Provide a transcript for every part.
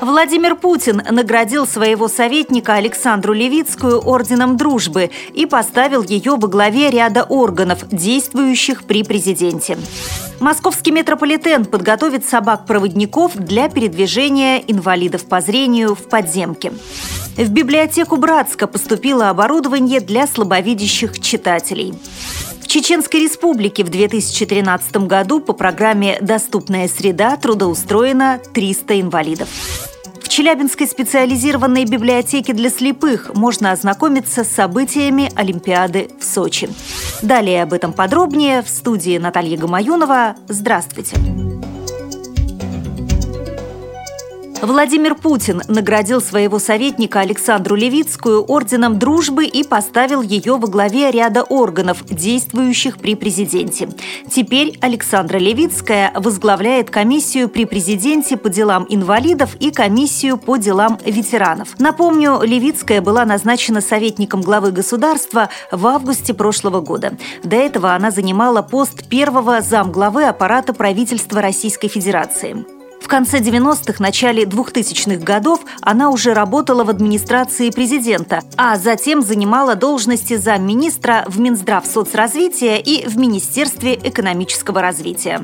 Владимир Путин наградил своего советника Александру Левицкую орденом дружбы и поставил ее во главе ряда органов, действующих при президенте. Московский метрополитен подготовит собак-проводников для передвижения инвалидов по зрению в подземке. В библиотеку Братска поступило оборудование для слабовидящих читателей. В Чеченской Республике в 2013 году по программе «Доступная среда» трудоустроено 300 инвалидов. Челябинской специализированной библиотеке для слепых можно ознакомиться с событиями Олимпиады в Сочи. Далее об этом подробнее в студии Наталья Гамаюнова. Здравствуйте! Владимир Путин наградил своего советника Александру Левицкую орденом дружбы и поставил ее во главе ряда органов, действующих при президенте. Теперь Александра Левицкая возглавляет комиссию при президенте по делам инвалидов и комиссию по делам ветеранов. Напомню, Левицкая была назначена советником главы государства в августе прошлого года. До этого она занимала пост первого замглавы аппарата правительства Российской Федерации. Конце 90-х, начале 2000-х годов она уже работала в администрации президента, а затем занимала должности замминистра в Минздрав соцразвития и в Министерстве экономического развития.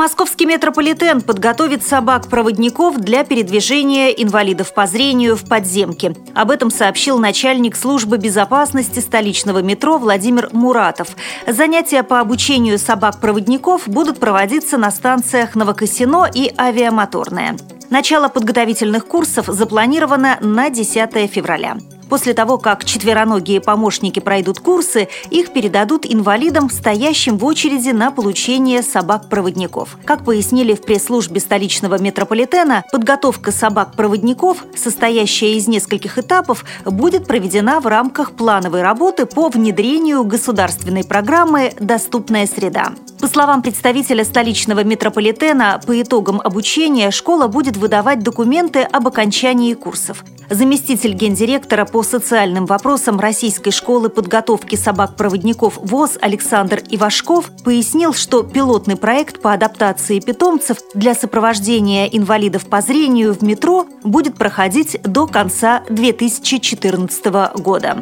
Московский метрополитен подготовит собак-проводников для передвижения инвалидов по зрению в подземке. Об этом сообщил начальник службы безопасности столичного метро Владимир Муратов. Занятия по обучению собак-проводников будут проводиться на станциях Новокосино и Авиамоторная. Начало подготовительных курсов запланировано на 10 февраля. После того, как четвероногие помощники пройдут курсы, их передадут инвалидам, стоящим в очереди на получение собак-проводников. Как пояснили в пресс-службе столичного метрополитена, подготовка собак-проводников, состоящая из нескольких этапов, будет проведена в рамках плановой работы по внедрению государственной программы «Доступная среда». По словам представителя столичного метрополитена, по итогам обучения школа будет выдавать документы об окончании курсов. Заместитель гендиректора по социальным вопросам Российской школы подготовки собак-проводников ВОЗ Александр Ивашков пояснил, что пилотный проект по адаптации питомцев для сопровождения инвалидов по зрению в метро будет проходить до конца 2014 года.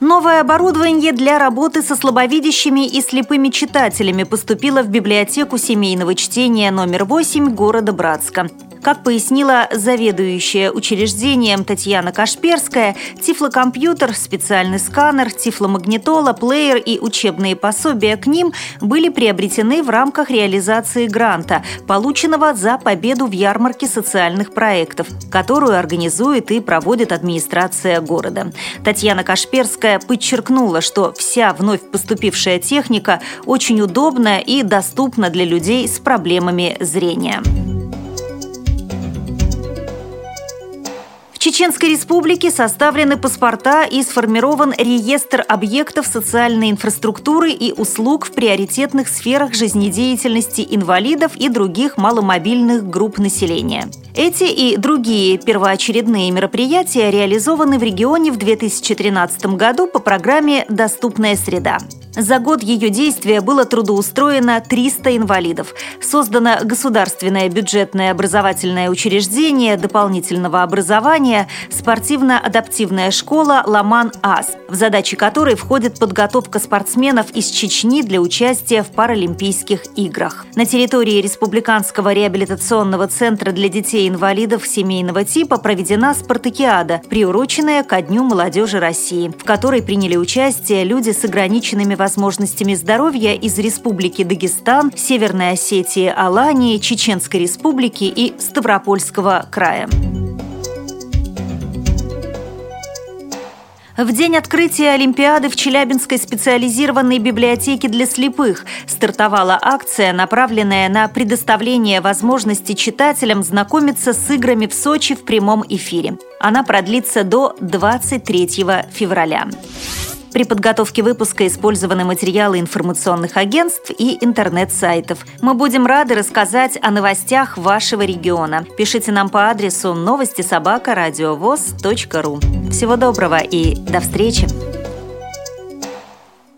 Новое оборудование для работы со слабовидящими и слепыми читателями поступило в библиотеку семейного чтения номер 8 города Братска. Как пояснила заведующая учреждением Татьяна Кашперская, тифлокомпьютер, специальный сканер, тифломагнитола, плеер и учебные пособия к ним были приобретены в рамках реализации гранта, полученного за победу в ярмарке социальных проектов, которую организует и проводит администрация города. Татьяна Кашперская подчеркнула, что вся вновь поступившая техника очень удобна и доступна для людей с проблемами зрения. Чеченской Республике составлены паспорта и сформирован реестр объектов социальной инфраструктуры и услуг в приоритетных сферах жизнедеятельности инвалидов и других маломобильных групп населения. Эти и другие первоочередные мероприятия реализованы в регионе в 2013 году по программе «Доступная среда». За год ее действия было трудоустроено 300 инвалидов. Создано государственное бюджетное образовательное учреждение дополнительного образования спортивно-адаптивная школа «Ламан-АС», в задачи которой входит подготовка спортсменов из Чечни для участия в Паралимпийских играх. На территории Республиканского реабилитационного центра для детей-инвалидов семейного типа проведена спартакиада, приуроченная ко Дню молодежи России, в которой приняли участие люди с ограниченными возможностями здоровья из Республики Дагестан, Северной Осетии, Алании, Чеченской Республики и Ставропольского края. В день открытия Олимпиады в Челябинской специализированной библиотеке для слепых стартовала акция, направленная на предоставление возможности читателям знакомиться с играми в Сочи в прямом эфире. Она продлится до 23 февраля. При подготовке выпуска использованы материалы информационных агентств и интернет-сайтов. Мы будем рады рассказать о новостях вашего региона. Пишите нам по адресу новости собака ру. Всего доброго и до встречи!